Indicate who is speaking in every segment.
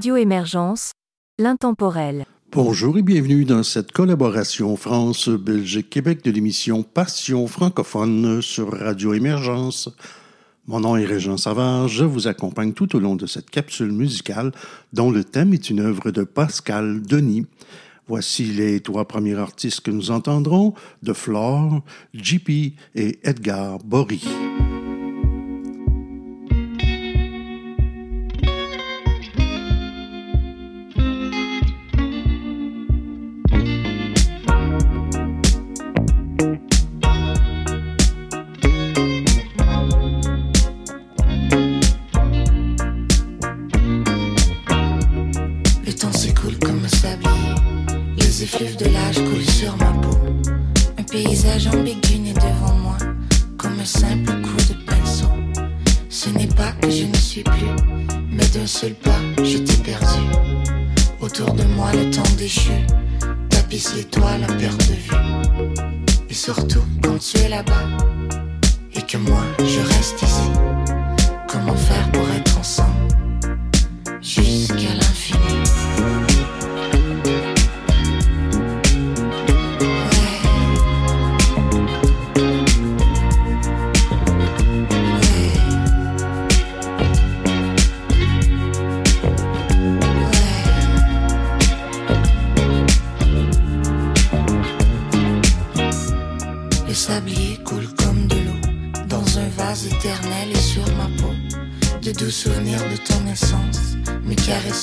Speaker 1: Radio Émergence, l'intemporel.
Speaker 2: Bonjour et bienvenue dans cette collaboration France-Belgique-Québec de l'émission Passion francophone sur Radio Émergence. Mon nom est Régent Savard, je vous accompagne tout au long de cette capsule musicale dont le thème est une œuvre de Pascal Denis. Voici les trois premiers artistes que nous entendrons, de Flore, JP et Edgar Bory.
Speaker 3: seul pas, je t'ai perdu. Autour de moi, le temps déchu tapisse l'étoile à perte de vue. Et surtout, quand tu es là-bas, et que moi, je reste ici, comment faire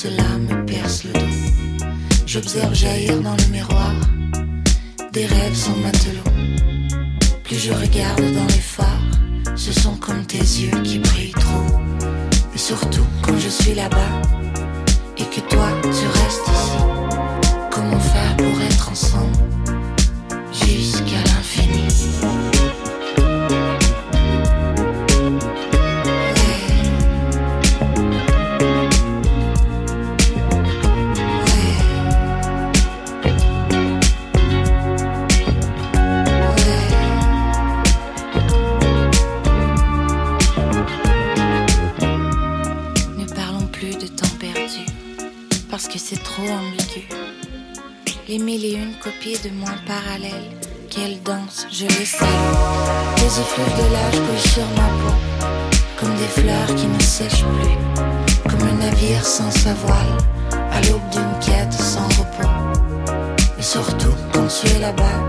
Speaker 3: cela me perce le dos. J'observe jaillir dans le miroir des rêves sans matelot. Plus je regarde dans les phares, ce sont comme tes yeux qui brillent trop. Et surtout quand je suis là-bas et que toi tu restes ici. Comment faire pour être ensemble? effluves de l'âge brillent sur ma peau, comme des fleurs qui ne sèchent plus, comme un navire sans sa voile, à l'aube d'une quête sans repos. Et surtout, quand tu
Speaker 4: es là-bas,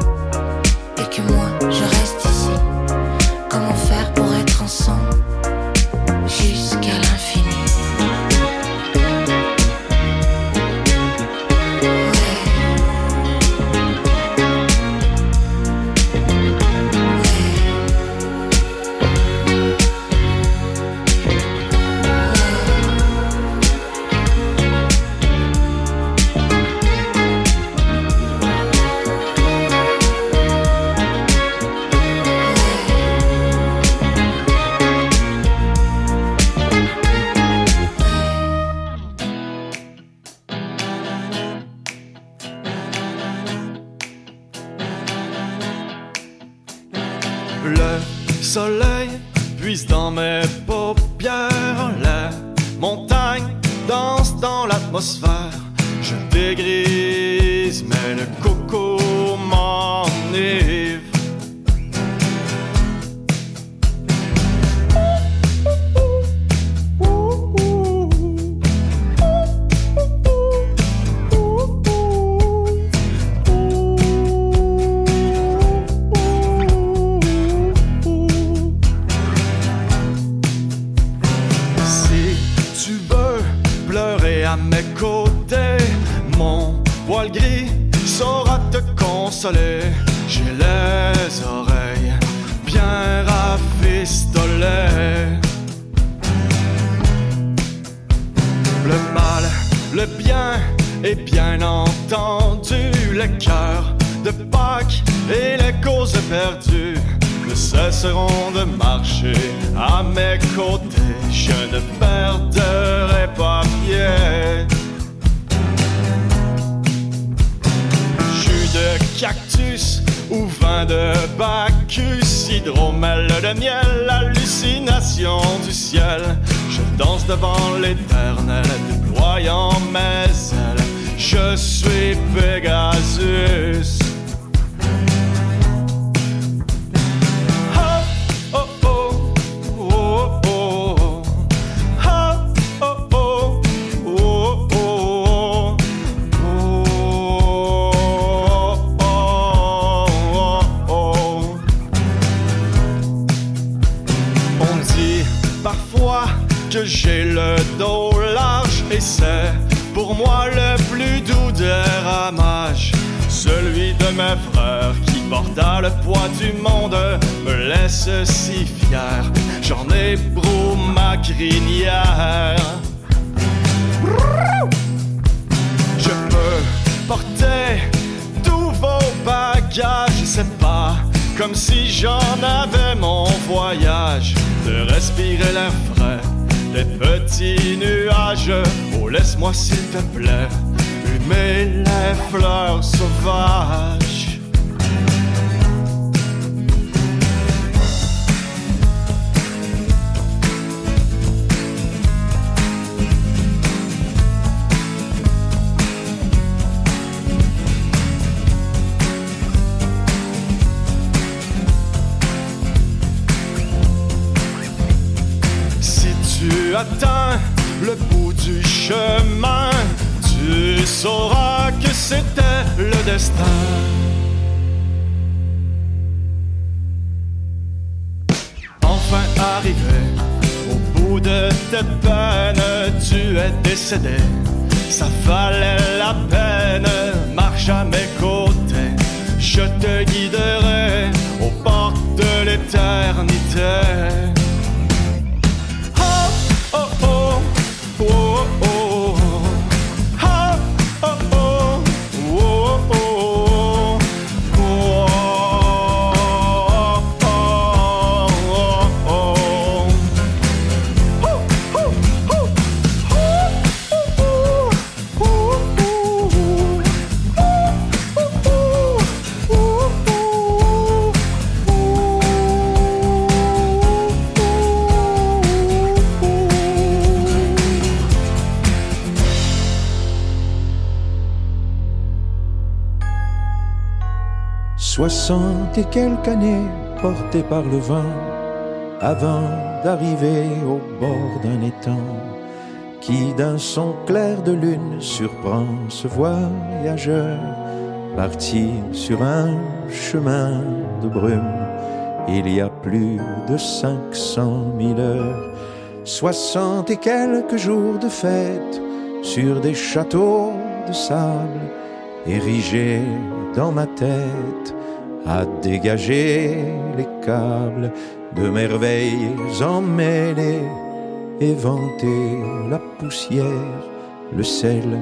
Speaker 4: Quelques années portées par le vent avant d'arriver au bord d'un étang qui d'un son clair de lune surprend ce voyageur parti sur un chemin de brume. Il y a plus de cinq cent mille heures soixante et quelques jours de fête sur des châteaux de sable érigés dans ma tête à dégager les câbles de merveilles emmêlées et vanter la poussière, le sel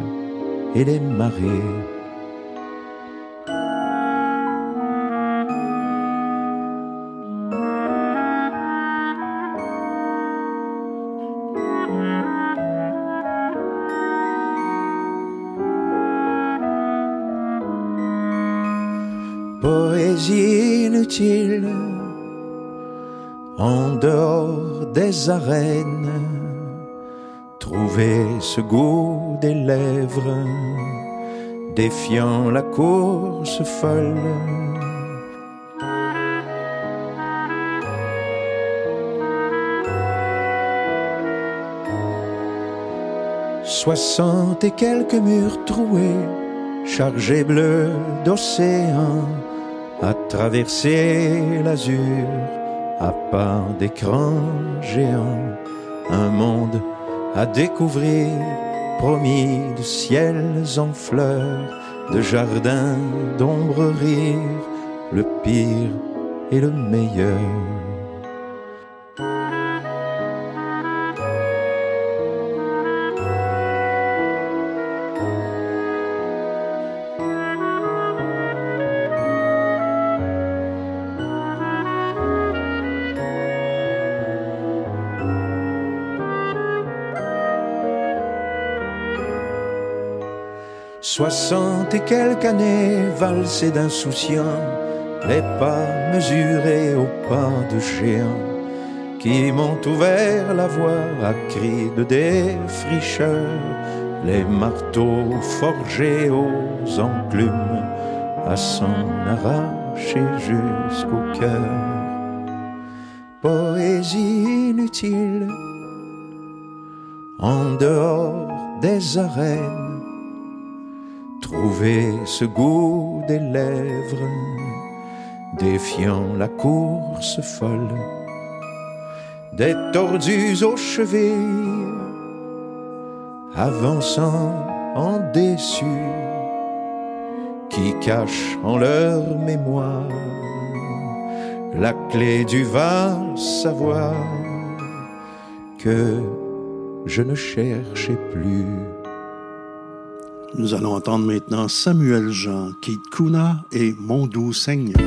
Speaker 4: et les marées. Inutile en dehors des arènes trouver ce goût des lèvres défiant la course folle? Soixante et quelques murs troués, chargés bleus d'océan, à traverser l'azur à pas d'écran géant, un monde à découvrir, promis de ciels en fleurs, de jardins d'ombre rire, le pire et le meilleur. Soixante et quelques années valsées d'insouciants, les pas mesurés au pas de géants, qui m'ont ouvert la voie à cris de défricheurs, les marteaux forgés aux enclumes à s'en arracher jusqu'au cœur. Poésie inutile en dehors des arènes, trouver ce goût des lèvres, défiant la course folle des tordus aux chevilles, avançant en déçus, qui cachent en leur mémoire la clé du vain savoir que je ne cherchais plus.
Speaker 5: Nous allons entendre maintenant Samuel Jean, Kit Kuna et Mon doux Seigneur.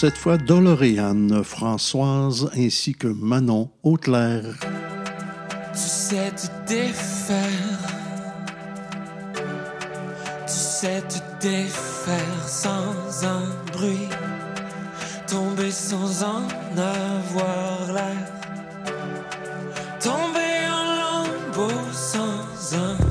Speaker 6: Cette fois Doloréane Françoise ainsi que Manon Auclair.
Speaker 7: Tu sais te défaire, tu sais te défaire sans un bruit, tomber sans en avoir l'air, tomber en lambeaux sans un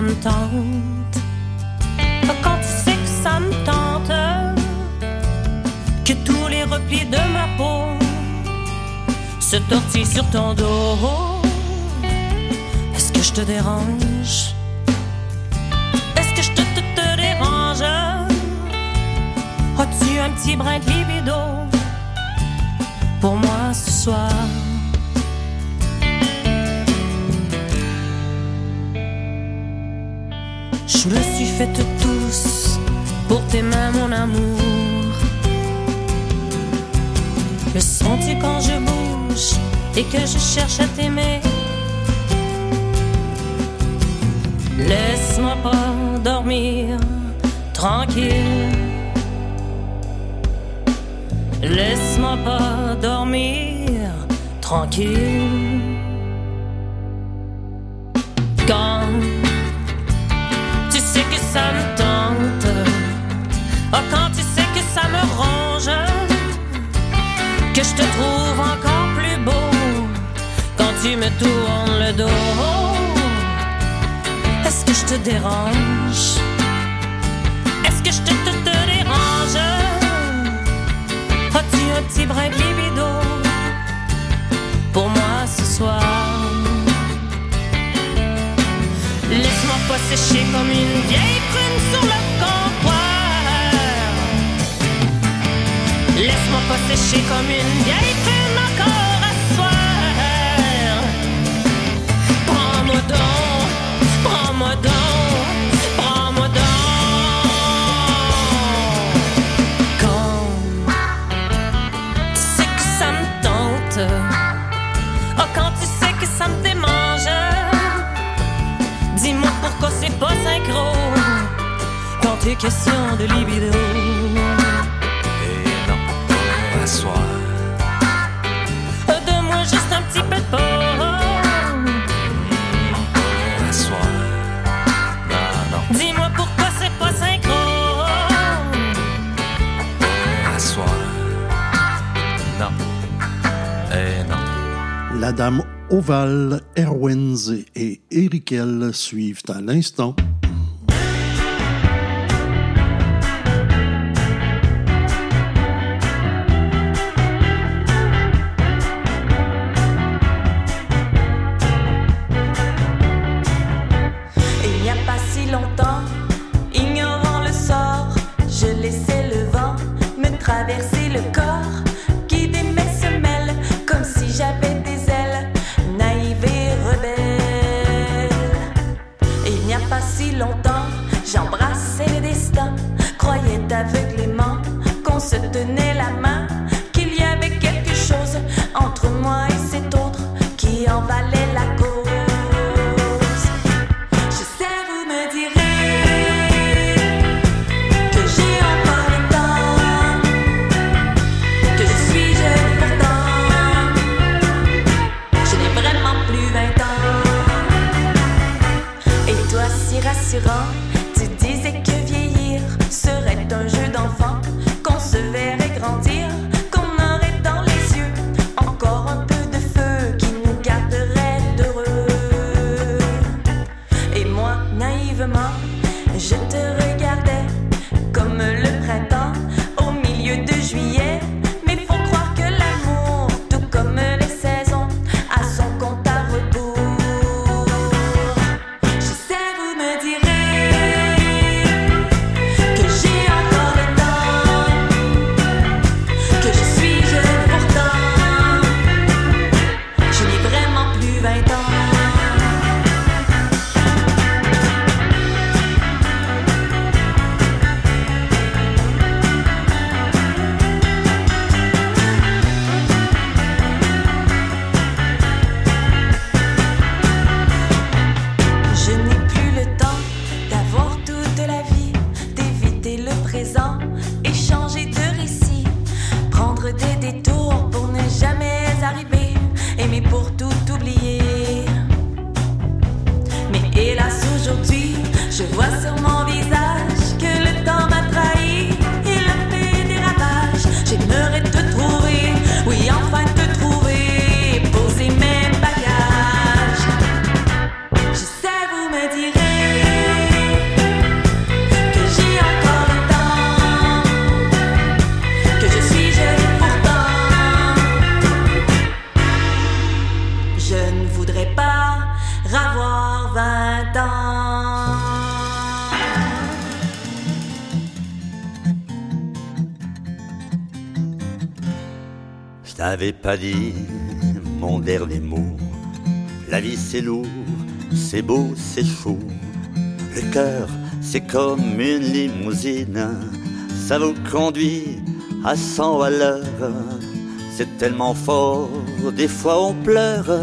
Speaker 8: sometimes pas séché comme une vieille prune sur le comptoir. Laisse-moi pas sécher comme une vieille prune encore à soir. Prends-moi donc, prends-moi donc. tout est question de libido.
Speaker 9: Et non, asseoir.
Speaker 8: Donne-moi juste un petit peu de
Speaker 9: porc. Asseoir. Non, non.
Speaker 8: Dis-moi pourquoi c'est pas synchro.
Speaker 9: Asseoir. Non. Et non.
Speaker 10: La dame ovale, Erwins et Erikel suivent à l'instant.
Speaker 11: Je
Speaker 12: t'avais pas dit mon dernier mot. La vie c'est lourd, c'est beau, c'est chaud. Le cœur c'est comme une limousine, ça vous conduit à 100 à. C'est tellement fort, des fois on pleure.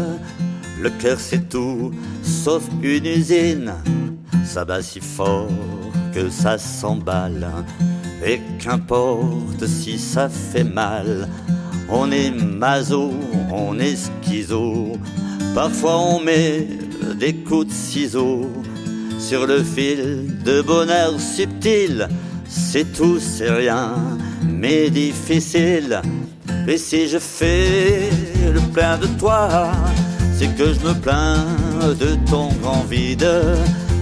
Speaker 12: Le cœur c'est tout, sauf une usine. Ça bat si fort que ça s'emballe. Et qu'importe si ça fait mal. On est maso, on est schizo. Parfois on met des coups de ciseaux sur le fil de bonheur subtil. C'est tout, c'est rien, mais difficile. Et si je fais le plein de toi, c'est que je me plains de ton grand vide.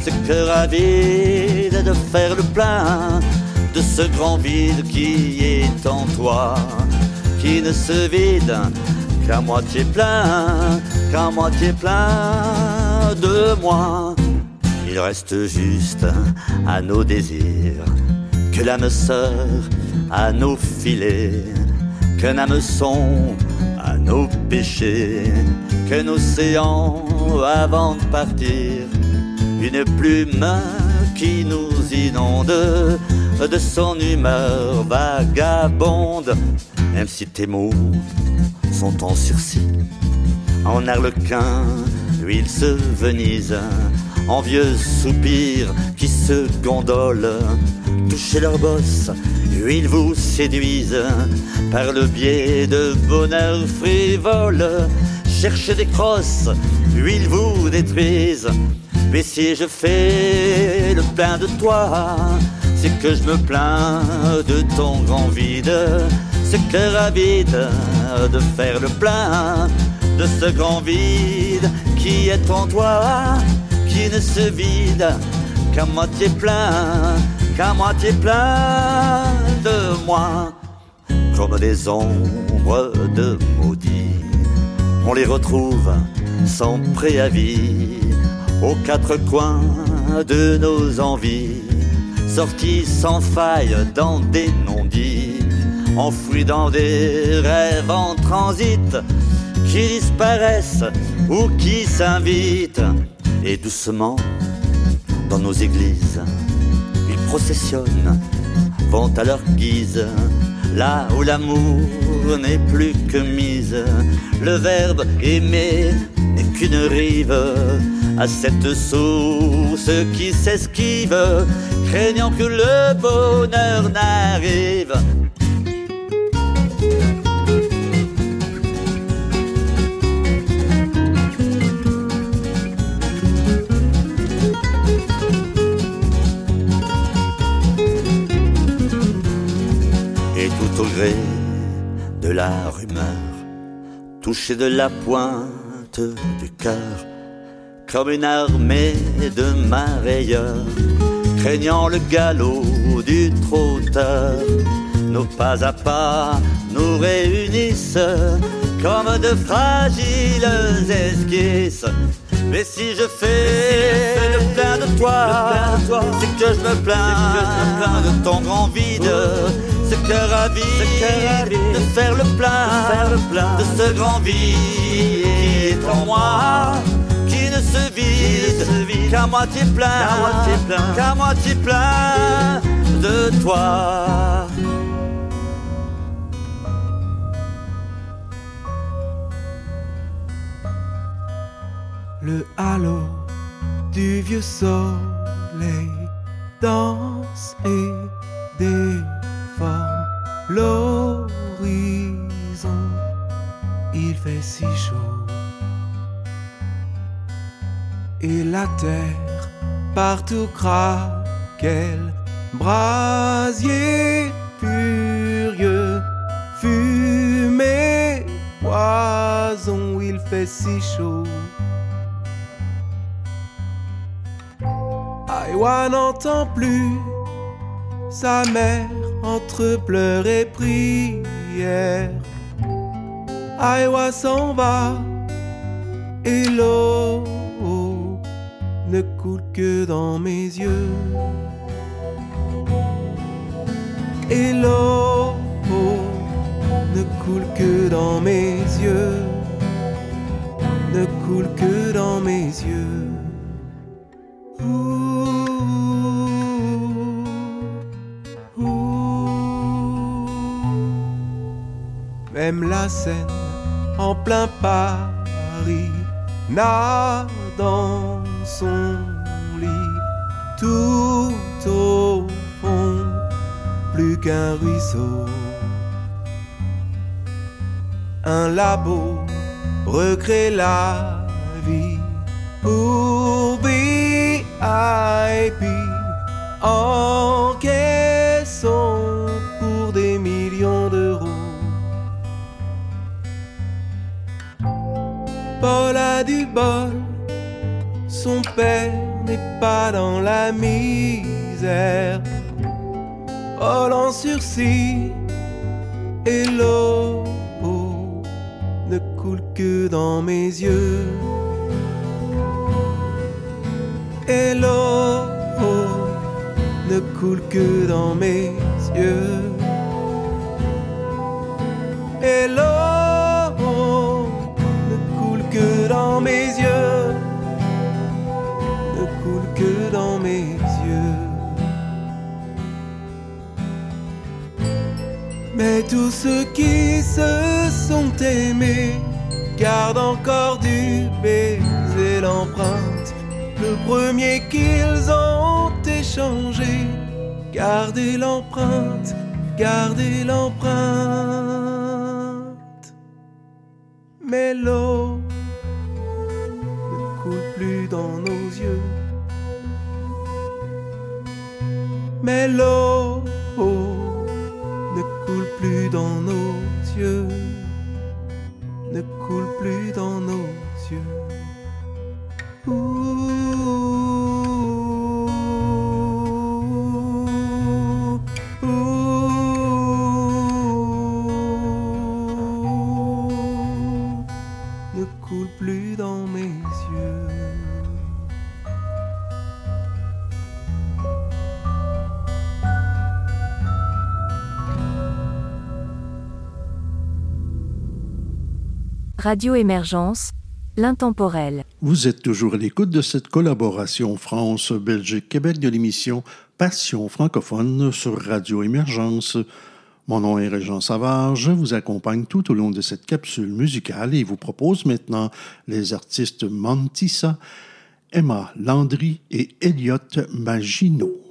Speaker 12: Ce cœur avide de faire le plein de ce grand vide qui est en toi, qui ne se vide qu'à moitié plein, qu'à moitié plein de moi. Il reste juste à nos désirs que l'âme sœur à nos filets, qu'un hameçon à nos péchés, qu'un océan avant de partir, une plume qui nous inonde de son humeur vagabonde, même si tes mots sont en sursis, en arlequin, l'huile se venise, en vieux soupir qui se gondolent, touchez leur bosse, ils vous séduisent. Par le biais de bonheur frivole. Cherchez des crosses, ils vous détruisent. Mais si je fais le plein de toi, c'est que je me plains de ton grand vide. Ce cœur avide de faire le plein de ce grand vide qui est en toi, qui ne se vide qu'à moitié plein, qu'à moitié plein de moi. Comme des ombres de maudits, on les retrouve sans préavis aux quatre coins de nos envies, sortis sans faille dans des non-dits, enfouis dans des rêves en transit, qui disparaissent ou qui s'invitent, et doucement dans nos églises, ils processionnent, vont à leur guise, là où l'amour n'est plus que mise, le verbe aimer n'est qu'une rive à cette source qui s'esquive, craignant que le bonheur n'arrive. Au gré de la rumeur, touché de la pointe du cœur, comme une armée de mareyeurs, craignant le galop du trotteur. Nos pas à pas nous réunissent comme de fragiles esquisses. Mais si je fais le plein de toi, c'est que je me plains de ton grand vide. Ce cœur avide de faire le plein de ce grand vide en moi qui ne se vide qu'à moitié plein, qu'à moitié plein. de toi.
Speaker 4: Le halo du vieux soleil danse et l'horizon. Il fait si chaud. Et la terre partout craque, elle brasier furieux, fumée, poison, il fait si chaud. Aïwa n'entend plus sa mère entre pleurs et prières. Aïwa s'en va et l'eau
Speaker 13: ne coule que dans mes yeux. Et l'eau ne coule que dans mes yeux, ne coule que dans mes yeux. Même la scène en plein Paris n'a dans son lit tout au fond plus qu'un ruisseau. Un labo recrée la vie pour VIP Paul a du bol, son père n'est pas dans la misère. Paul en sursis et l'eau ne coule que dans mes yeux. Et l'eau ne coule que dans mes yeux. Et l'eau dans mes yeux. Ne coule que dans mes yeux. Mais tous ceux qui se sont aimés gardent encore du baiser l'empreinte. Le premier qu'ils ont échangé, gardez l'empreinte, gardez l'empreinte. Mais l'eau plus dans nos yeux. Mais l'eau coule plus dans nos yeux, ne coule plus dans nos
Speaker 1: Radio Émergence, l'intemporel.
Speaker 6: Vous êtes toujours à l'écoute de cette collaboration France-Belgique-Québec de l'émission Passion francophone sur Radio Émergence. Mon nom est Régent Savard, je vous accompagne tout au long de cette capsule musicale et vous propose maintenant les artistes Mantissa, Emma Landry et Elliot Maginot.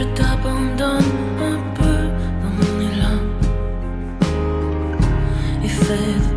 Speaker 8: Je t'abandonne un peu. Dans mon élan et fais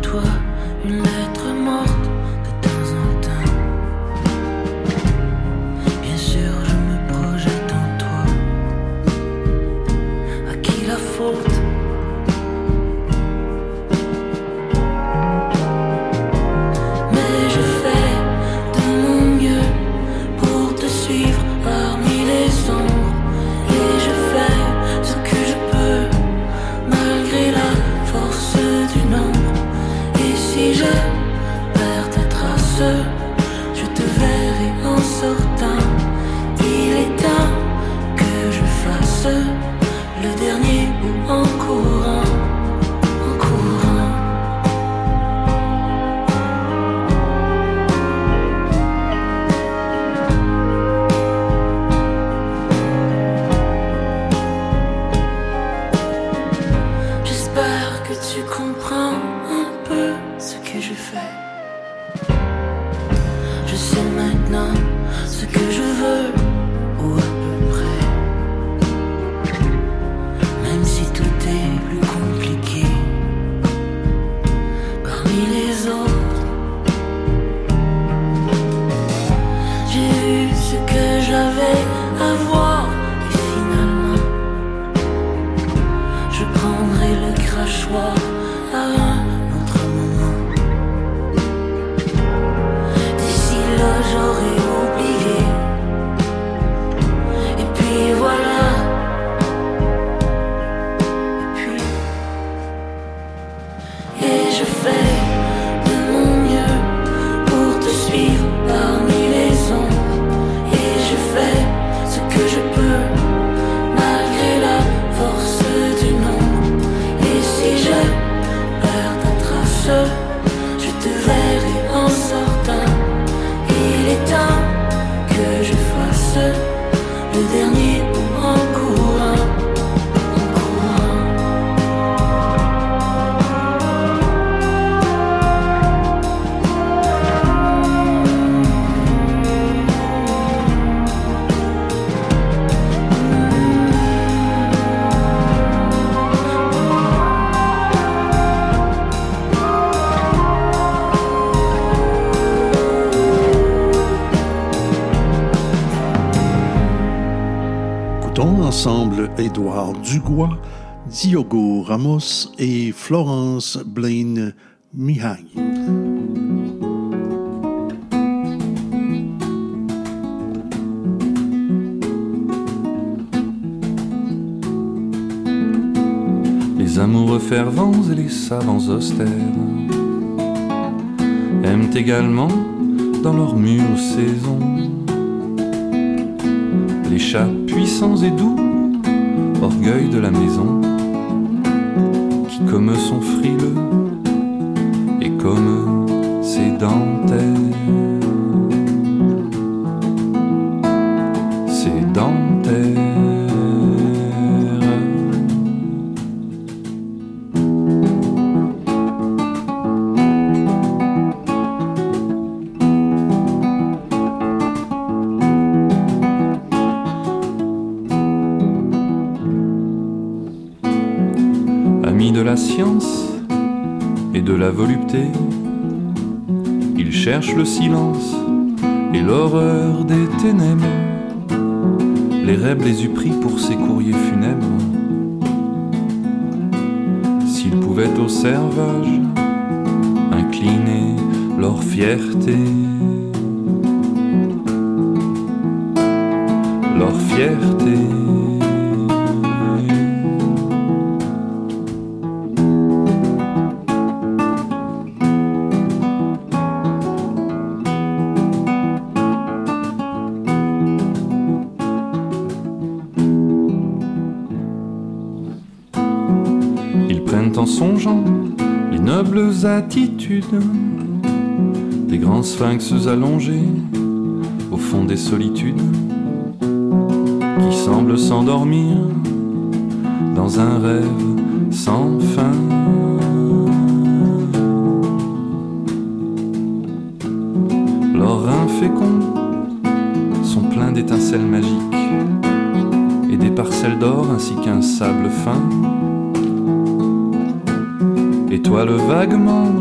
Speaker 6: Édouard Dugois, Diogo Ramos et Florence Blaine Mihai.
Speaker 14: Les amoureux fervents et les savants austères aiment également dans leur mûre saison les chats puissants et doux, orgueil de la maison, qui comme sont frileux et comme ses dentelles. La science et de la volupté, ils cherchent le silence et l'horreur des ténèbres. Les rêves les eût pris pour ses courriers funèbres. S'ils pouvaient au servage incliner leur fierté, leur fierté. Des grands sphinx allongés au fond des solitudes qui semblent s'endormir dans un rêve sans fin. Leurs reins féconds sont pleins d'étincelles magiques et des parcelles d'or ainsi qu'un sable fin étoilent vaguement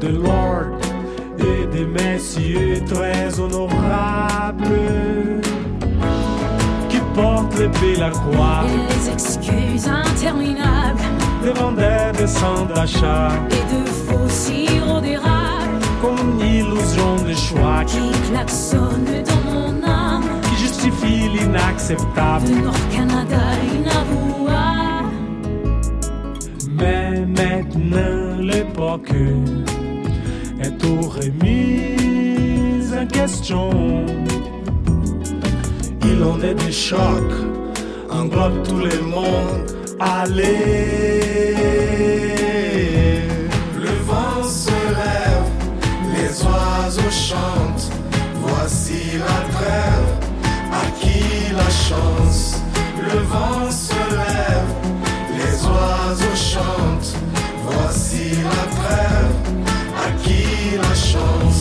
Speaker 15: de
Speaker 5: Lord et des messieurs très honorables qui portent l'épée la croix,
Speaker 15: Et les excuses interminables.
Speaker 5: des vendeurs de sang d'achat,
Speaker 15: Et de faux sirop d'érable.
Speaker 5: comme une illusion de choix
Speaker 8: qui klaxonne dans mon âme,
Speaker 5: qui justifie l'inacceptable.
Speaker 8: De Nord-Canada inavouable.
Speaker 5: Mais maintenant l'époque est remise en question. Il en est des chocs, englobe tout le monde. Allez,
Speaker 16: le vent se lève, les oiseaux chantent. Voici la trêve, à qui la chance? Le vent se lève, les oiseaux chantent. Voici la trêve, qui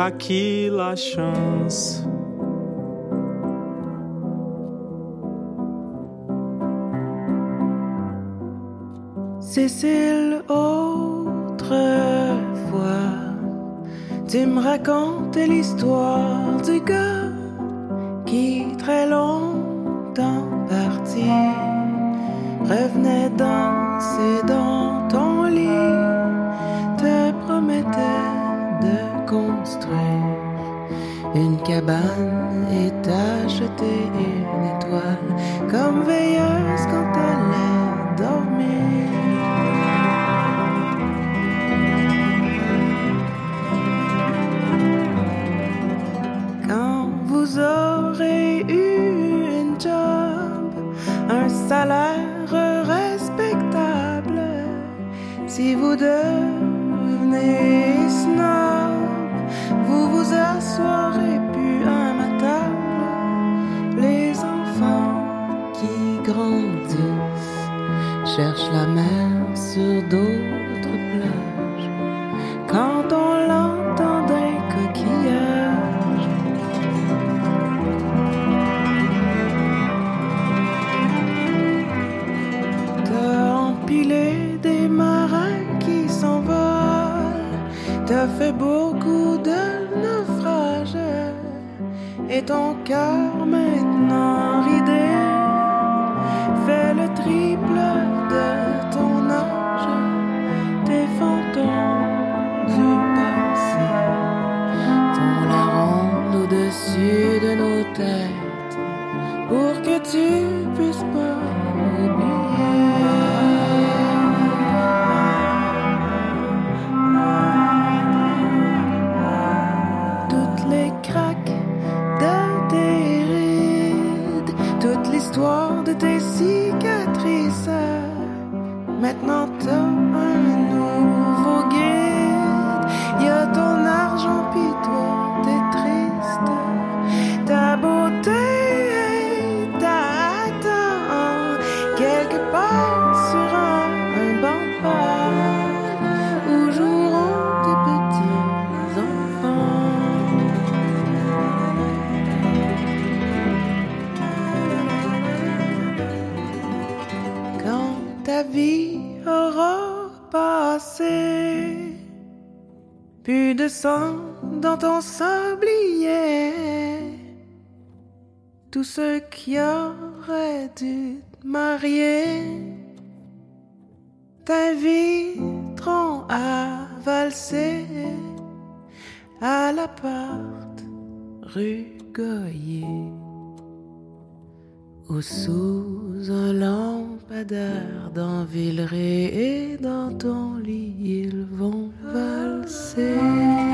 Speaker 16: à qui la chance?
Speaker 17: Cécile, autrefois, tu me racontais l'histoire du gars qui très longtemps parti revenait danser dans une cabane et t'acheter une étoile comme veilleuse quand t'allais dormir. Quand vous aurez eu une job, un salaire respectable, si vous devenez snob, vous vous asseoirez plus à ma table. Les enfants qui grandissent cherchent la mer sur d'autres plages. Quand on l'entend d'un coquillage, T'as empilé des marins qui s'envolent. T'as fait beaucoup Et ton cœur maintenant ridé fait le triple de ton âge. Tes fantômes du passé font la ronde au-dessus de nos têtes pour que tu puisses pas Maintenant dans ton sablier. Tous ceux qui auraient dû te marier t'inviteront à valser à l'appart rue Goyer ou sous un lampadaire dans Villeray et dans ton lit ils vont valser.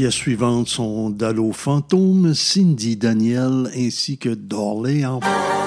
Speaker 8: Pièces suivantes sont Dallo Fantôme, Cindy Daniel ainsi que d'Orléans.
Speaker 18: t'entends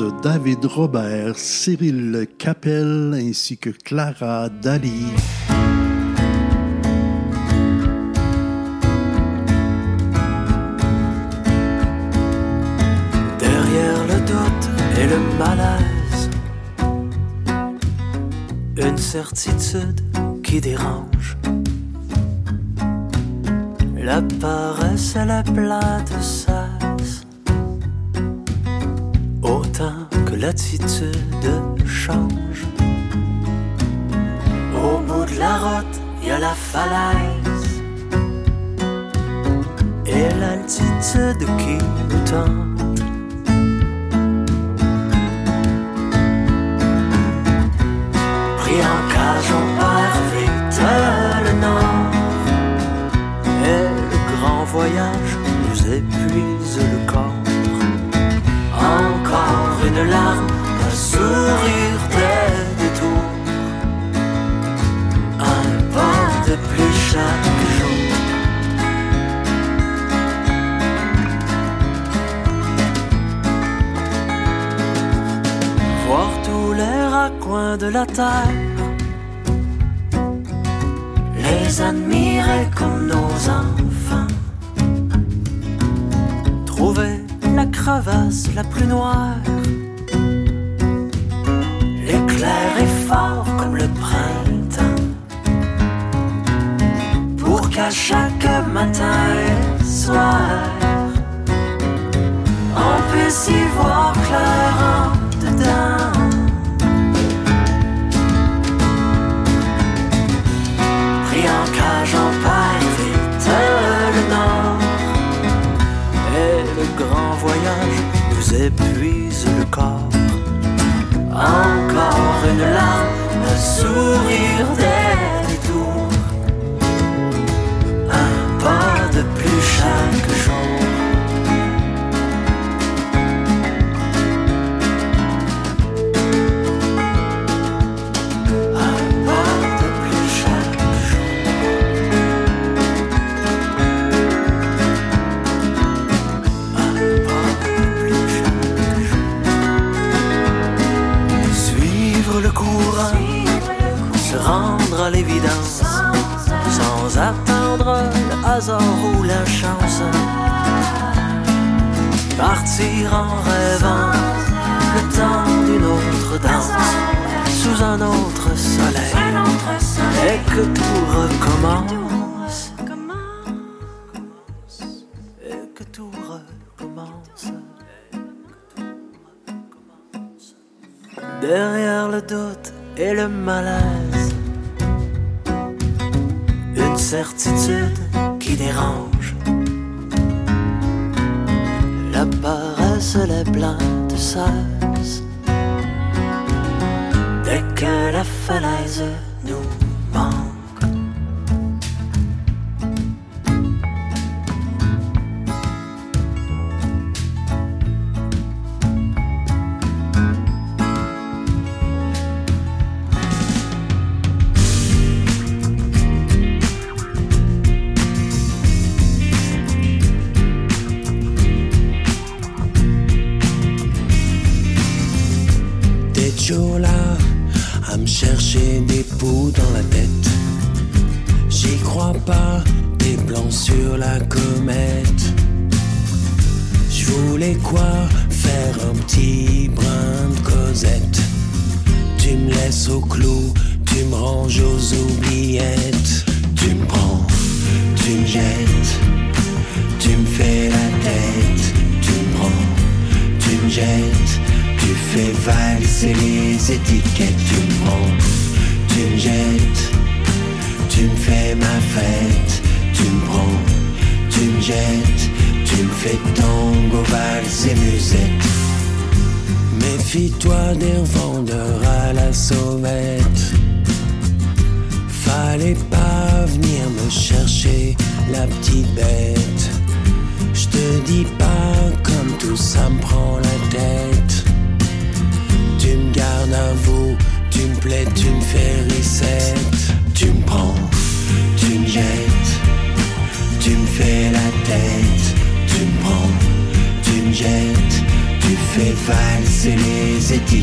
Speaker 6: David Robert, Cyril Capel ainsi que Clara Dali.
Speaker 7: Derrière le doute et le malaise, une certitude qui dérange. La paresse et la plainte l'attitude Voir tous les raccoins de la terre, les admirer comme nos enfants, trouver la crevasse la plus noire. Clair et fort comme le printemps. Pour qu'à chaque matin et soir, on puisse y voir clair Pris en cage
Speaker 19: en paille, vite le nord. Et le grand voyage nous épuise le corps. Encore une larme, un sourire des détours. Un pas de plus chaque jour. l'évidence, sans attendre le hasard ou la chance. Partir en rêvant, le temps d'une autre danse, sous un autre soleil, et que tout recommence. Et que tout recommence. Derrière le doute et le malaise
Speaker 20: différent. City.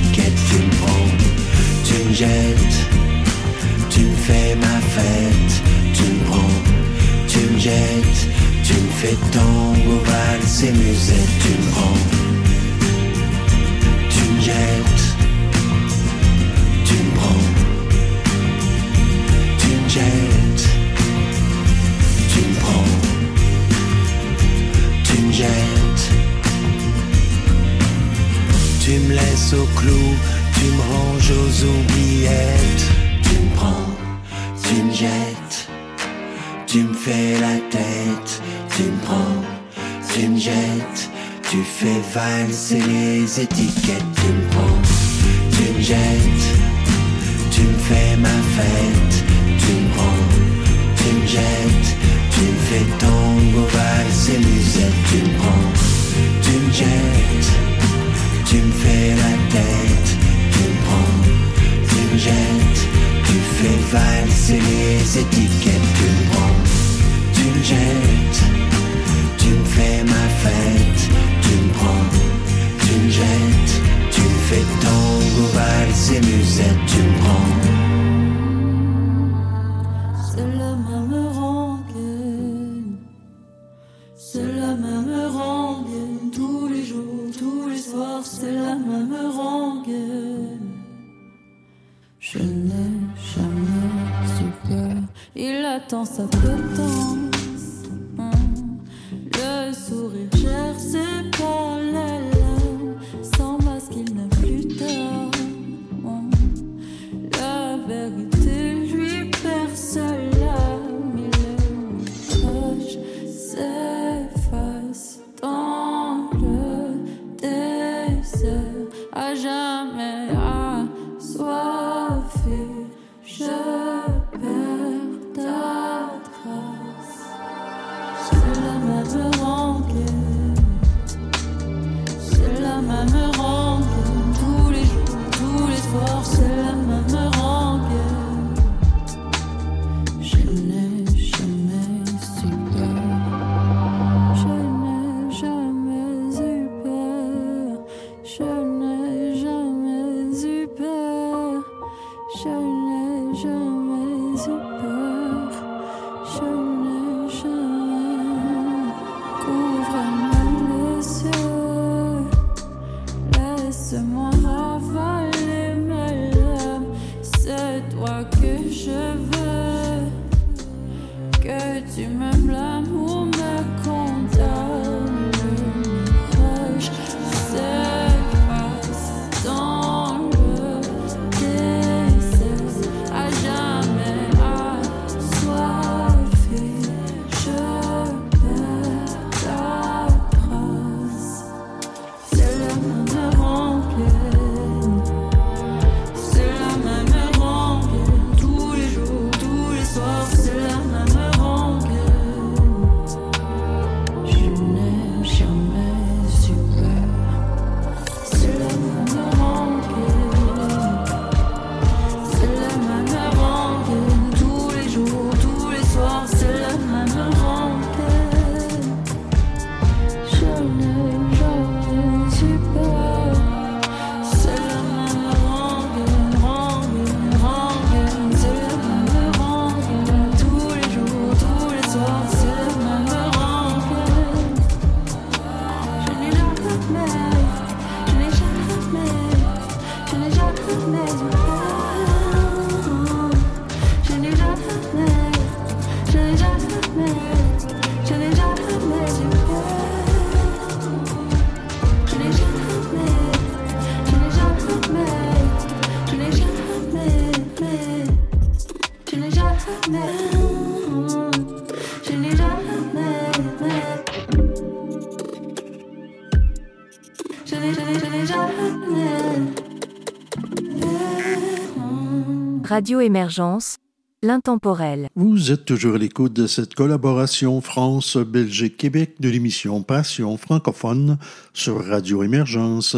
Speaker 1: Radio Émergence, l'intemporel.
Speaker 6: Vous êtes toujours à l'écoute de cette collaboration France-Belgique-Québec de l'émission Passion francophone sur Radio Émergence.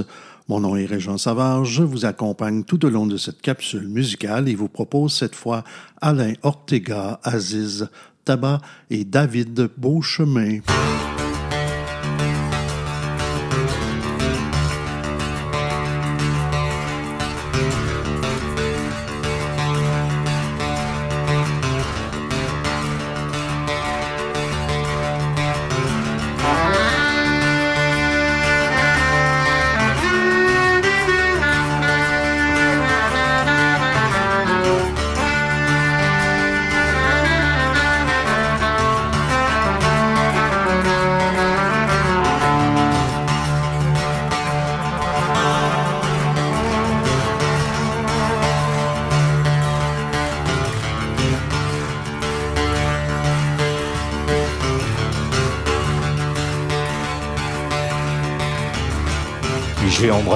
Speaker 6: Mon nom est Régent Savard, je vous accompagne tout au long de cette capsule musicale et vous propose cette fois Alain Ortega, Aziz Tabac et David Beauchemin.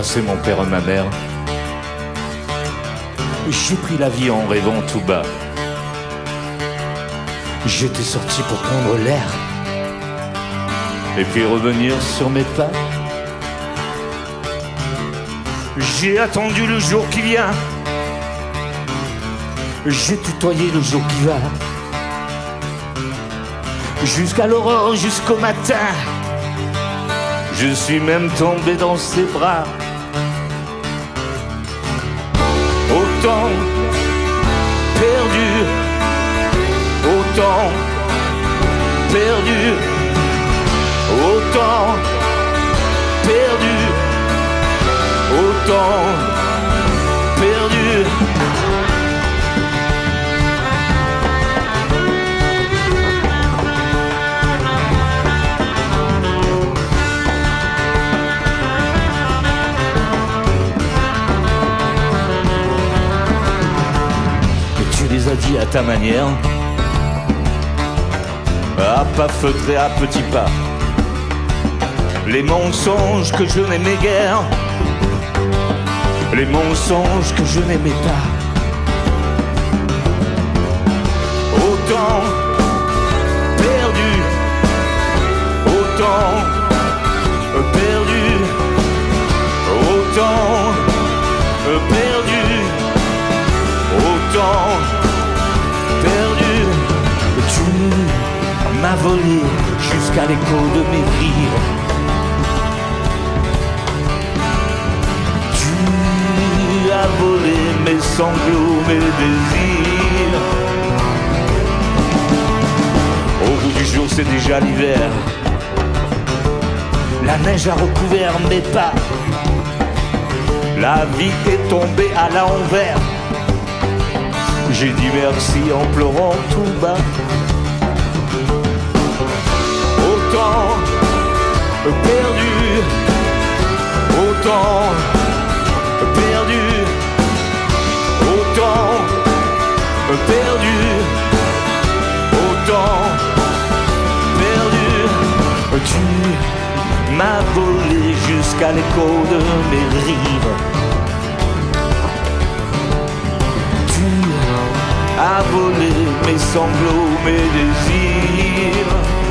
Speaker 21: J'ai embrassé mon père et ma mère. J'ai pris la vie en rêvant tout bas. J'étais sorti pour prendre l'air. Et puis revenir sur mes pas. J'ai attendu le jour qui vient. J'ai tutoyé le jour qui va. Jusqu'à l'aurore, jusqu'au matin. Je suis même tombé dans ses bras. Autant perdu, autant perdu, autant perdu, autant perdu. Dit à ta manière, à pas feutrer à petits pas. Les mensonges que je n'aimais guère, les mensonges que je n'aimais pas. Autant perdu, autant perdu, autant perdu, autant m'a volé jusqu'à l'écho de mes rires. Tu as volé mes sanglots, mes désirs. Au bout du jour, c'est déjà l'hiver. La neige a recouvert mes pas. La vie est tombée à l'envers. J'ai dit merci en pleurant tout bas. Autant perdu, autant perdu, autant perdu, autant perdu. Tu m'as volé jusqu'à l'écho de mes rives. Tu as volé mes sanglots, mes désirs.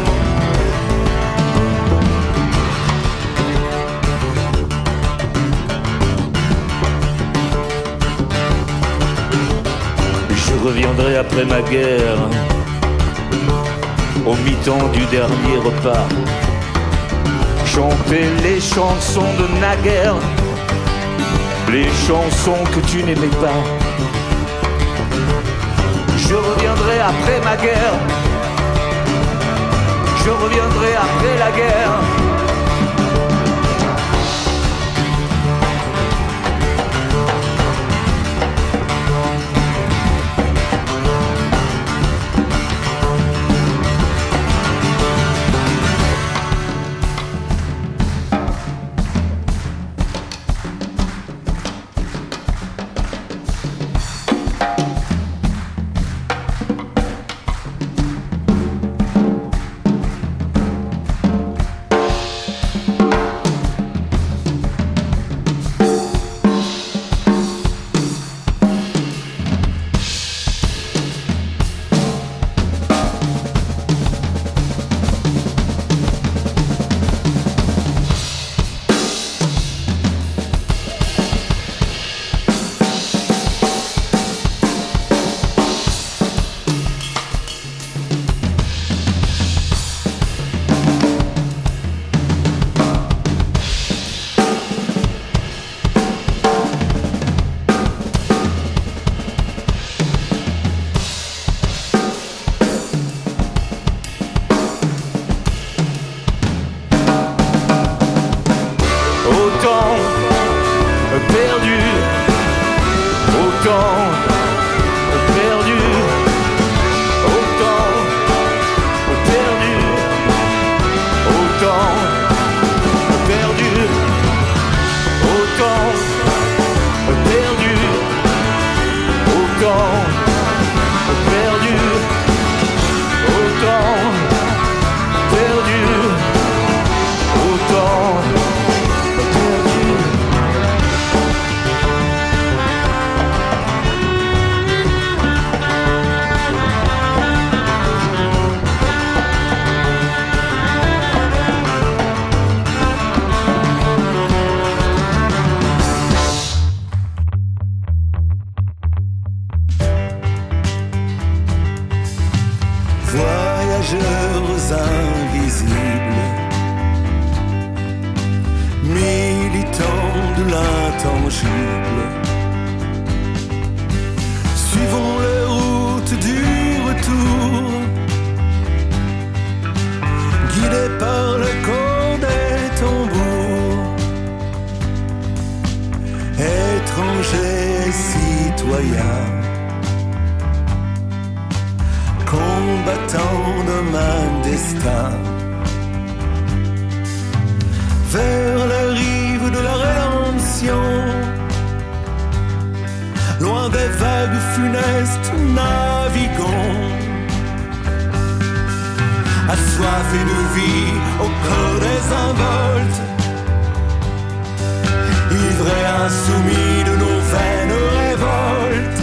Speaker 21: Reviendrai après ma guerre, au mi-temps du dernier repas, chanter les chansons de naguère, les chansons que tu n'aimais pas. Je reviendrai après ma guerre, je reviendrai après la guerre.
Speaker 13: Suivons les routes du retour, guidés par le corps des tambours, étrangers citoyens combattant de même destin vers la rive de la rédemption loin des vagues funestes navigons assoiffés de vie au cœur des involtes. Ivrés insoumis de nos vaines révoltes.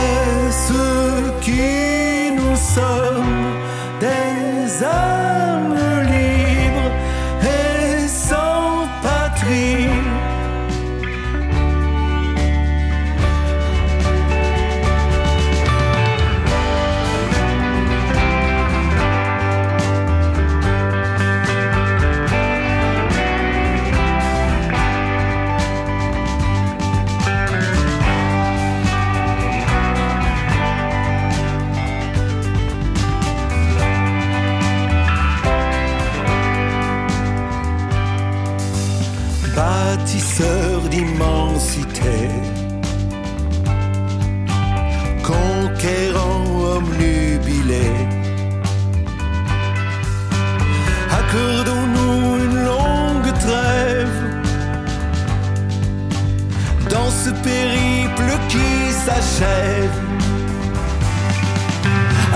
Speaker 13: Est-ce qui nous sommes des âmes s'achève.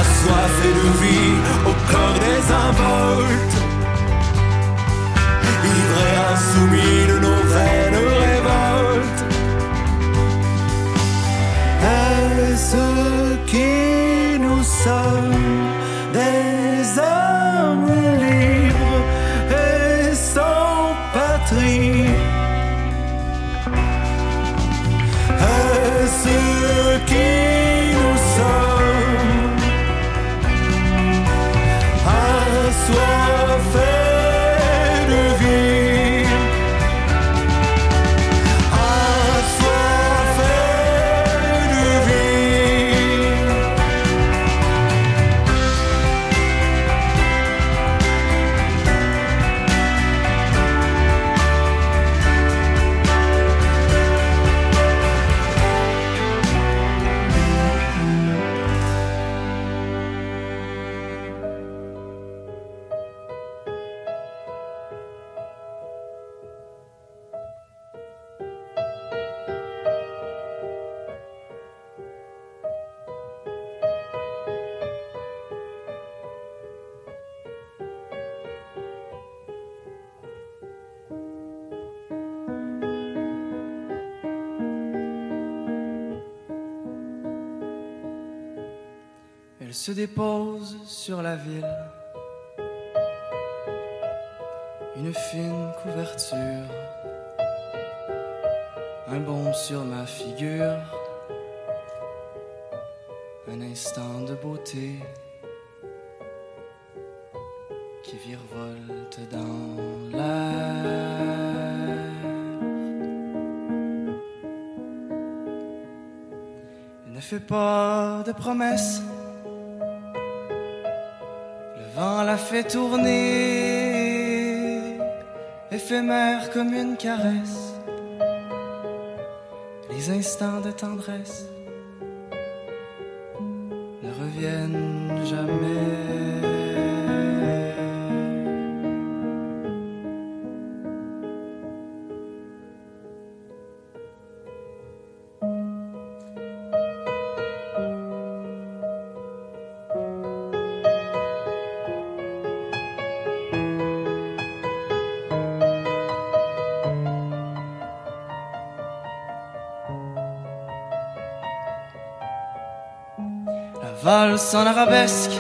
Speaker 13: Assoiffé de vie au corps des involtes, et insoumis de nos veines révoltes. Est-ce qui nous sommes
Speaker 3: sur la ville. Une fine couverture. Un baume sur ma figure. Un instant de beauté qui virevolte dans l'air. Ne fait pas de promesses. La fait tourner, éphémère comme une caresse. Les instants de tendresse ne reviennent jamais. Arabesque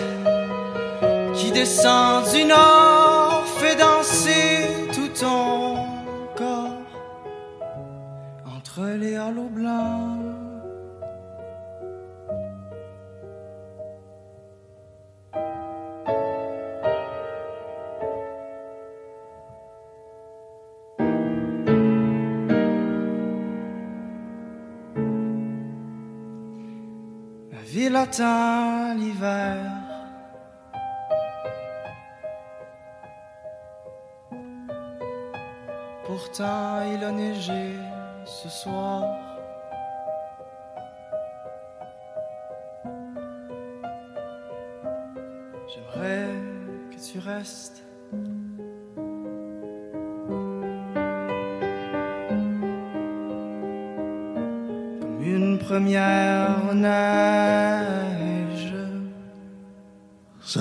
Speaker 3: qui descend du nord fait danser tout ton corps entre les halos blancs. La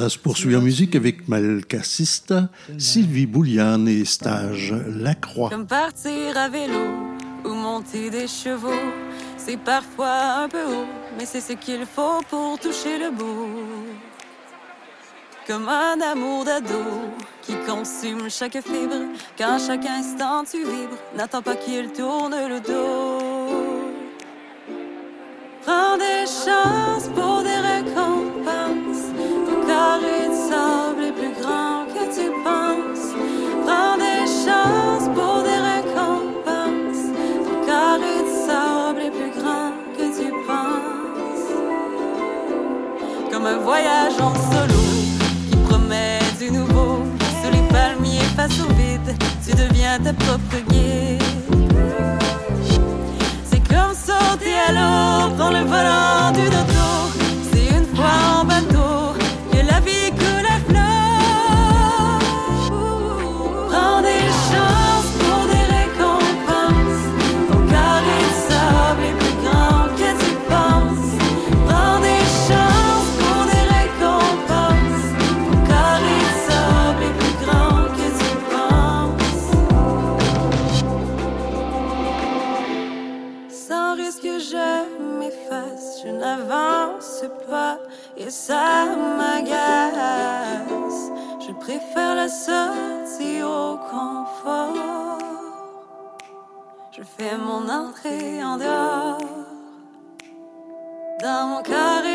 Speaker 6: Ça poursuit en musique avec Malcassista, Sylvie Bouliane et Stage Lacroix.
Speaker 22: Comme partir à vélo ou monter des chevaux, c'est parfois un peu haut, mais c'est ce qu'il faut pour toucher le bout. Comme un amour d'ado qui consume chaque fibre, quand chaque instant tu vibres, n'attends pas qu'il tourne le dos. Prends des chances pour voyage en solo qui promet du nouveau. Sous les palmiers face au vide, tu deviens ta propre guide. C'est comme sauter à l'eau, prendre le volant d'une autre. Entrée en dehors dans mon caressage.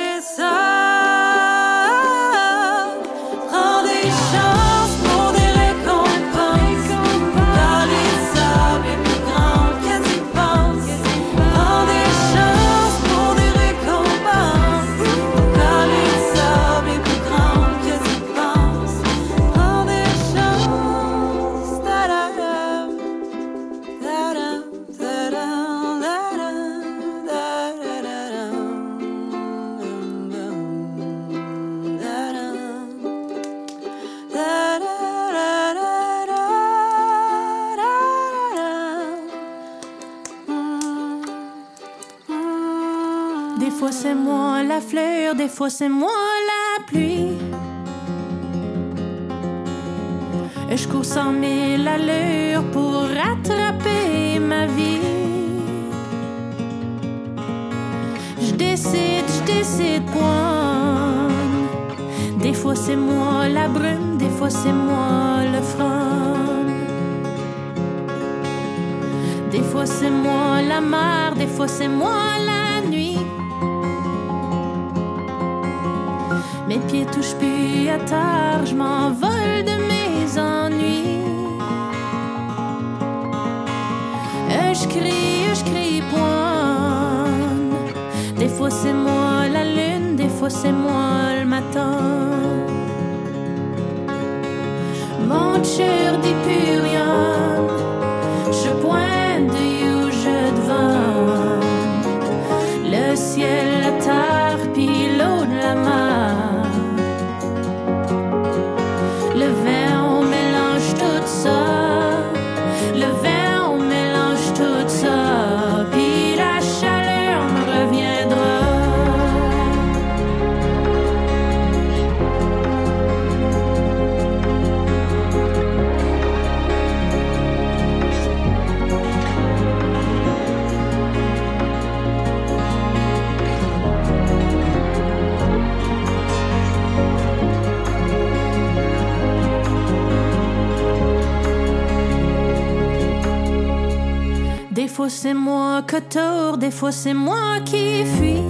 Speaker 8: Fois c'est moi la pluie. Et je cours cent mille allures pour rattraper ma vie. Je décide, je décide point. Des fois c'est moi la brume, des fois c'est moi le front. Des fois c'est moi la mer, des fois c'est moi la Mes pieds touchent plus à terre, je m'envole de mes ennuis. Et je crie, je crie point. Des fois c'est moi la lune, des fois c'est moi le matin. Mon cher dit plus rien. Fois c'est moi que tort, des fois c'est moi qui fuis.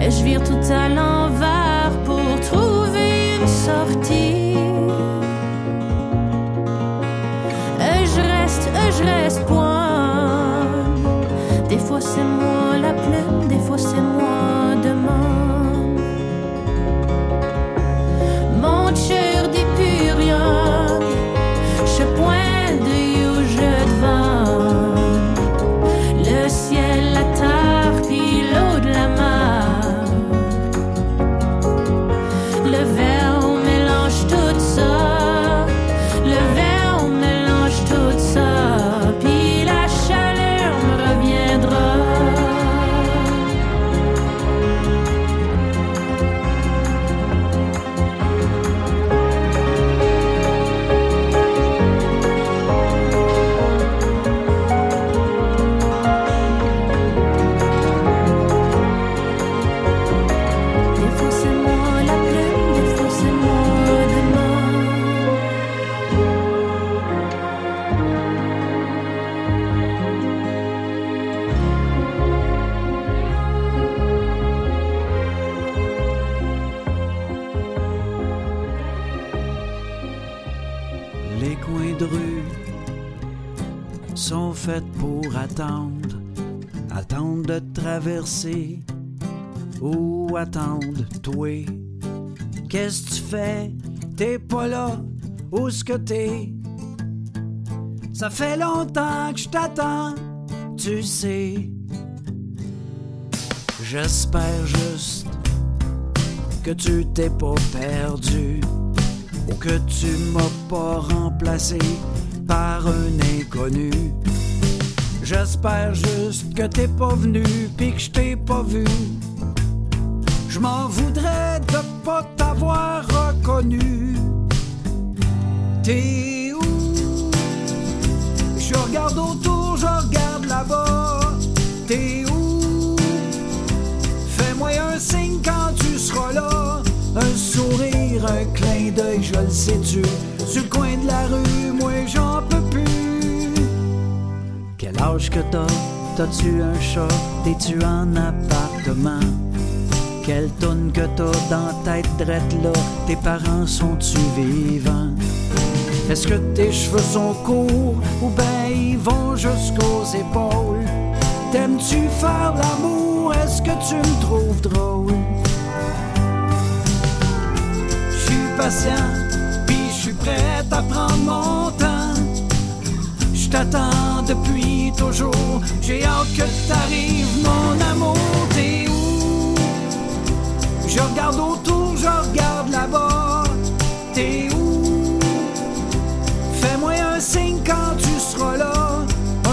Speaker 8: Et je vire tout à l'envers pour trouver une sortie. Et je reste, et je reste point. Des fois c'est moi
Speaker 23: sont faits pour attendre, attendre de traverser ou attendre toi. Qu'est-ce que tu fais? T'es pas là, où est-ce que t'es? Ça fait longtemps que je t'attends, tu sais. J'espère juste que tu t'es pas perdu ou que tu m'as pas remplacé par un inconnu. J'espère juste que t'es pas venu pis que je t'ai pas vu. Je m'en voudrais de pas t'avoir reconnu. T'es où? Je regarde autour, je regarde là-bas. T'es où? Fais-moi un signe quand tu seras là. Un sourire, un clin d'œil, je le sais-tu. Sur le coin de la rue, moi j'en peux plus. Quel âge que t'as? T'as-tu un chat? T'es-tu en appartement? Quelle tonne que t'as dans ta tête drette là? Tes parents sont-tu vivants? Est-ce que tes cheveux sont courts ou ben ils vont jusqu'aux épaules? T'aimes-tu faire l'amour? Est-ce que tu me trouves drôle? Je suis patient, prête à prendre mon temps. Je t'attends depuis toujours, j'ai hâte que t'arrives, mon amour. T'es où? Je regarde autour, je regarde là-bas. T'es où? Fais-moi un signe quand tu seras là.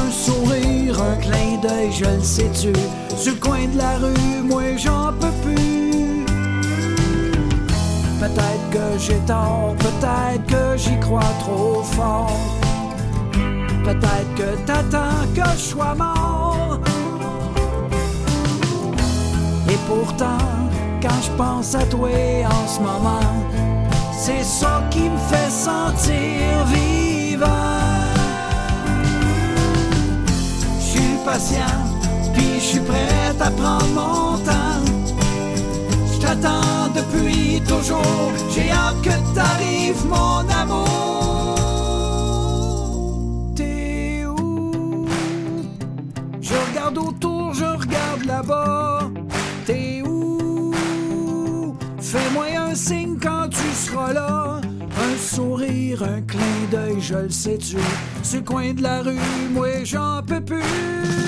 Speaker 23: Un sourire, un clin d'œil, je le sais-tu. Sur le coin de la rue, moi j'en peux plus. Peut-être que j'ai tort, peut-être que j'y crois trop fort. Peut-être que t'attends que je sois mort. Et pourtant, quand je pense à toi en ce moment, c'est ça qui me fait sentir vivant. Je suis patient, puis je suis prête à prendre mon temps. T'attends depuis toujours, j'ai hâte que t'arrives, mon amour. T'es où? Je regarde autour, je regarde là-bas. T'es où? Fais-moi un signe quand tu seras là. Un sourire, un clin d'œil, je le sais-tu. Le coin de la rue, moi j'en peux plus.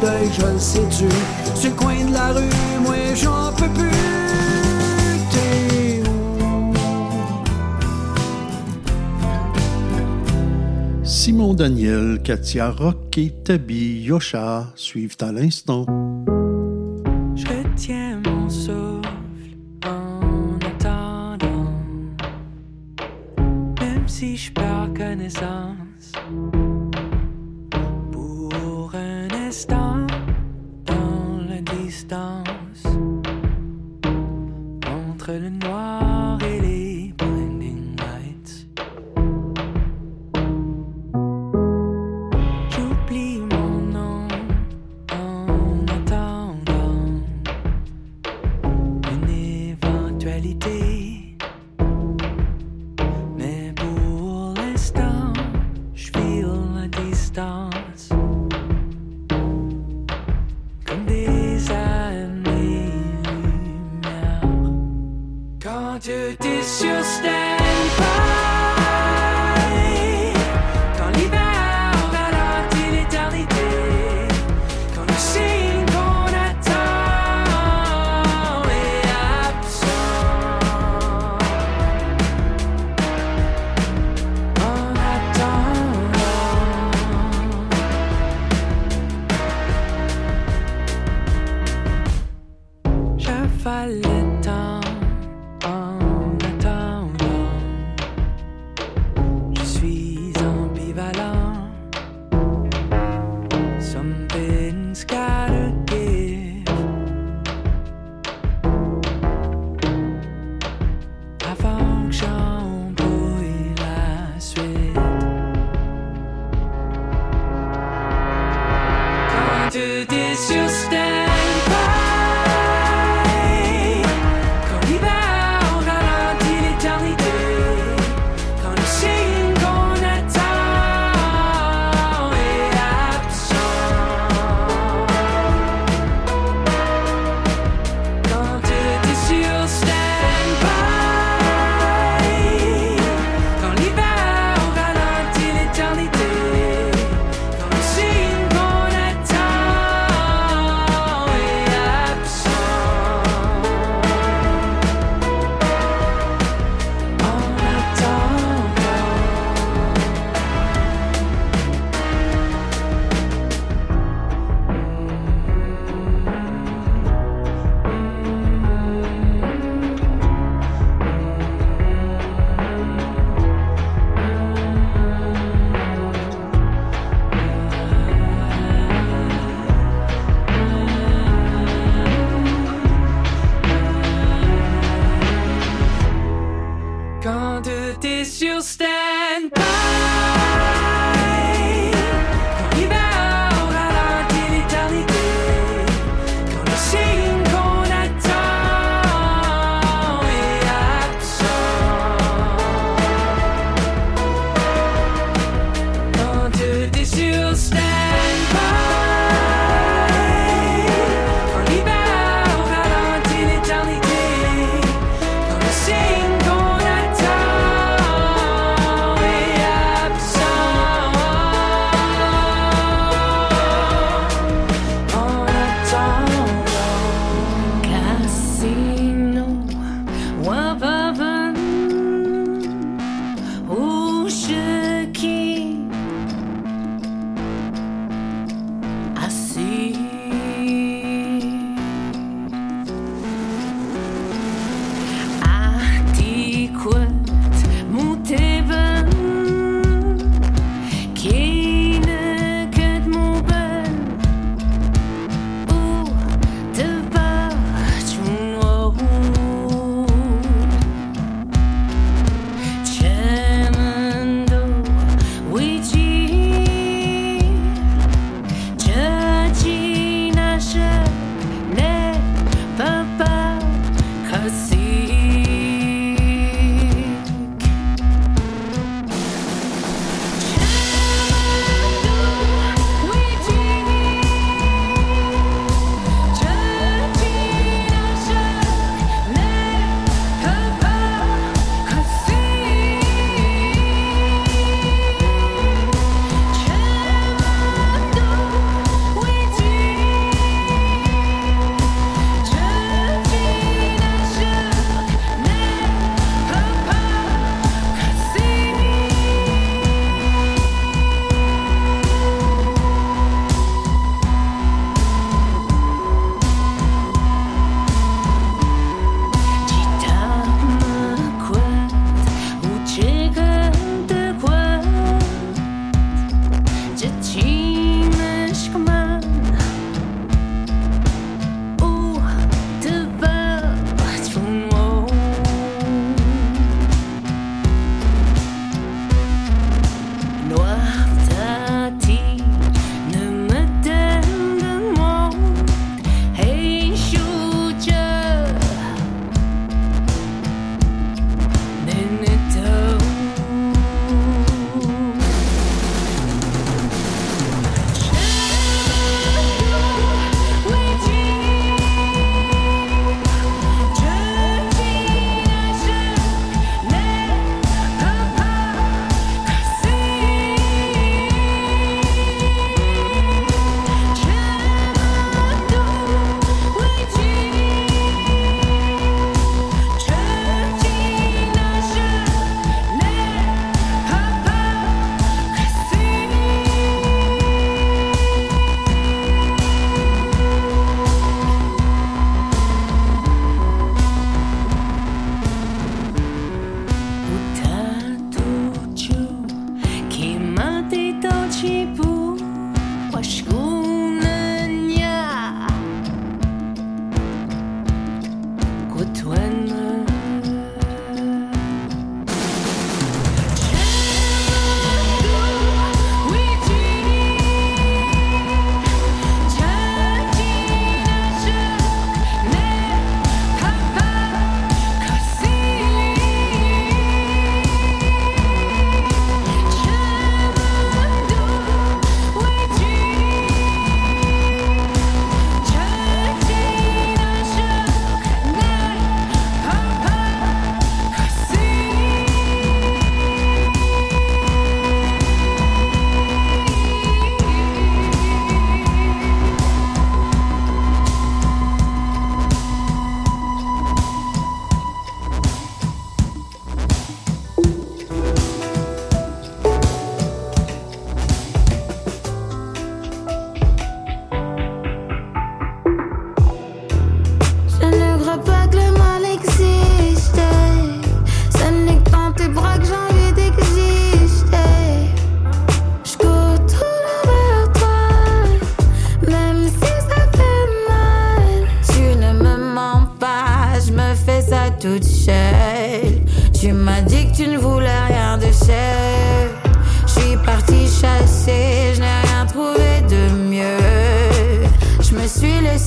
Speaker 23: D'œil, je le sais-tu. Sur le coin de la rue, moi j'en peux plus. T'es
Speaker 6: Simon Daniel, Katia Rock et Tabi Yosha suivent à l'instant.
Speaker 24: Je retiens mon souffle en attendant, même si je perds connaissance.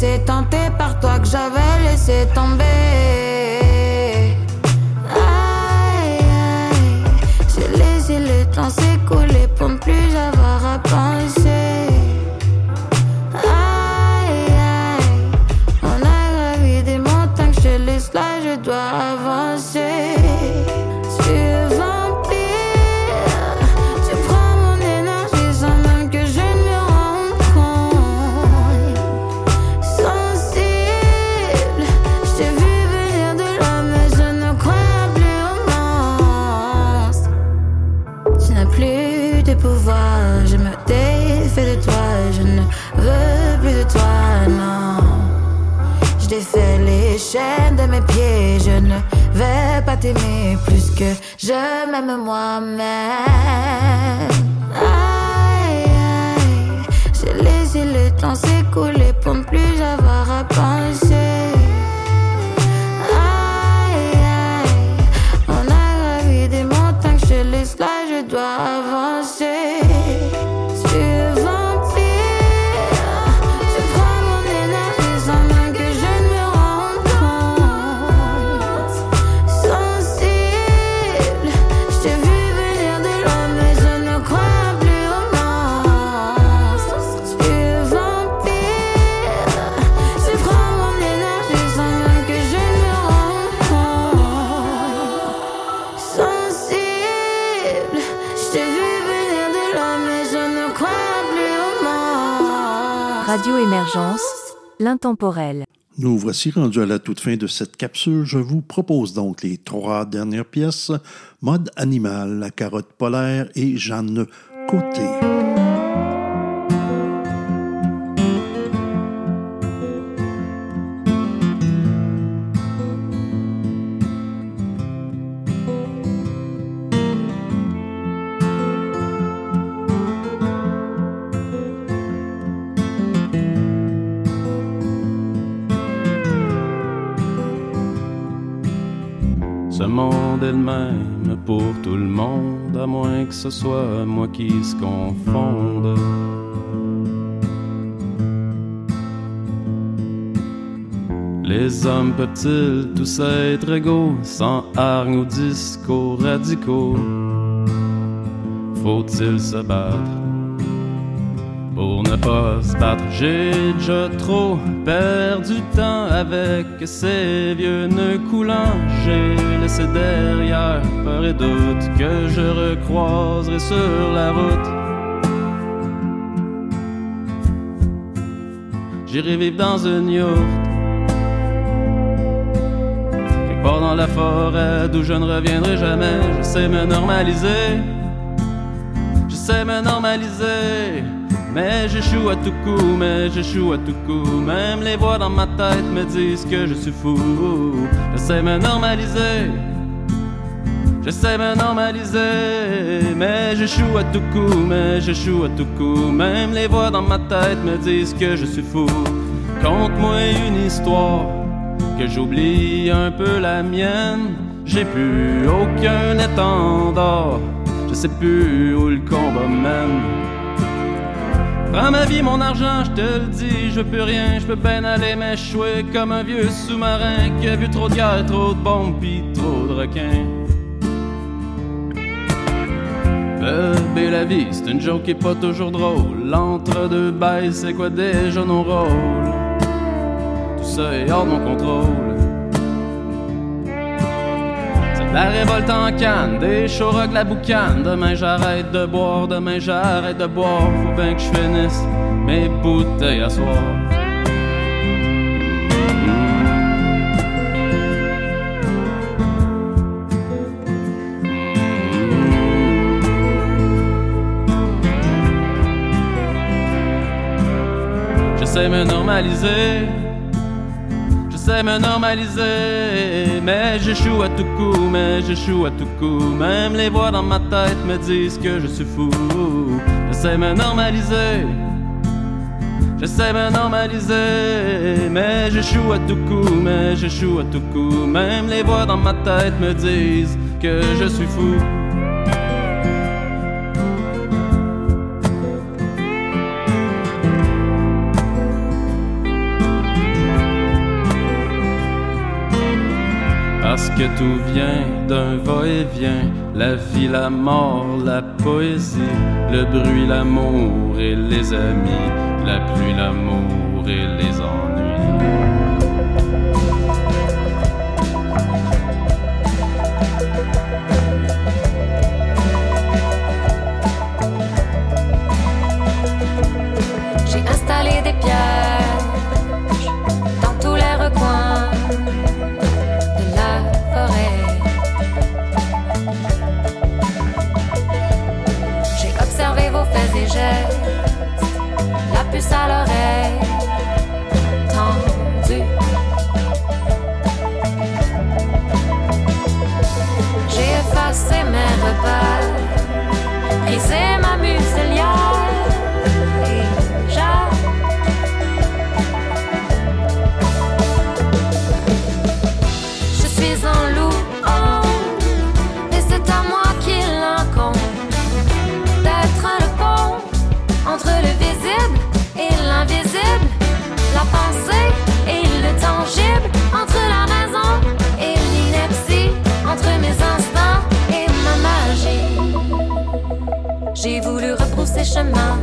Speaker 24: laissé tenter par toi que j'avais laissé tomber. Aïe, aïe, j'ai laissé le temps s'écouler plus que je m'aime moi-même. Aïe, aïe, j'ai laissé le temps s'écouler pour ne plus avoir à penser.
Speaker 1: L'intemporel.
Speaker 6: Nous voici rendus à la toute fin de cette capsule. Je vous propose donc les trois dernières pièces Mode animal, la carotte polaire et Jeanne Côté.
Speaker 25: Pour tout le monde, à moins que ce soit moi qui se confonde. Les hommes peuvent-ils tous être égaux, sans hargne ou discours radicaux? Faut-il se battre pour ne pas se battre? J'ai déjà trop perdu temps avec ces vieux nœuds coulants. J'ai laissé derrière peur et doute que je recroiserai sur la route. J'irai vivre dans une yourte. Quelque part dans la forêt d'où je ne reviendrai jamais. Je sais me normaliser. Je sais me normaliser. Mais j'échoue à tout coup, mais j'échoue à tout coup. Même les voix dans ma tête me disent que je suis fou. J'essaie me normaliser. J'essaie de me normaliser, mais j'échoue à tout coup, mais j'échoue à tout coup. Même les voix dans ma tête me disent que je suis fou. Conte-moi une histoire, que j'oublie un peu la mienne. J'ai plus aucun étendard, je sais plus où le combat mène. Prends ma vie, mon argent, je te le dis, je plus rien, je peux bien aller m'échouer comme un vieux sous-marin qui a vu trop de guerres, trop de bombes, pis trop de requins. Bébé, la vie, c'est une joke qui est pas toujours drôle. L'entre deux bails, c'est quoi déjà nos rôles? Tout ça est hors de mon contrôle. La révolte en canne, des shows rock, la boucane. Demain j'arrête de boire, demain j'arrête de boire. Faut bien que je finisse mes bouteilles à soir. J'essaie me normaliser, j'essaie me normaliser, mais j'échoue à tout coup, mais j'échoue à tout coup. Même les voix dans ma tête me disent que je suis fou. J'essaie me normaliser, j'essaie me normaliser, mais j'échoue à tout coup, mais j'échoue à tout coup. Même les voix dans ma tête me disent que je suis fou. Que tout vient d'un va-et-vient, la vie, la mort, la poésie, le bruit, l'amour et les amis, la pluie, l'amour et les ennuis.
Speaker 8: Say voulu repousser chemin,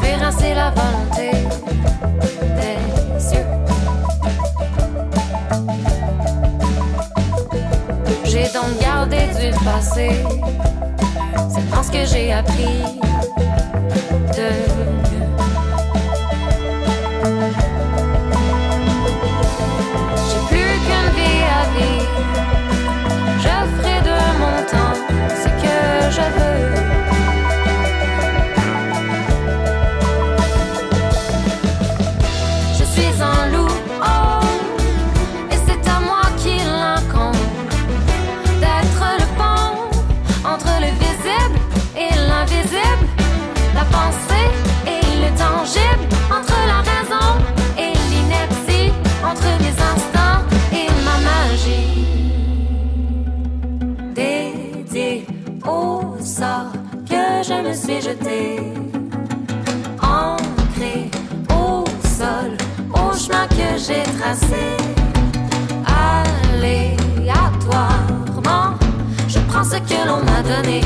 Speaker 8: faire rincer la volonté des yeux. J'ai donc gardé du passé. C'est ce que j'ai appris de j'ai tracé aléatoirement. Je prends ce que l'on m'a donné.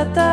Speaker 24: красота.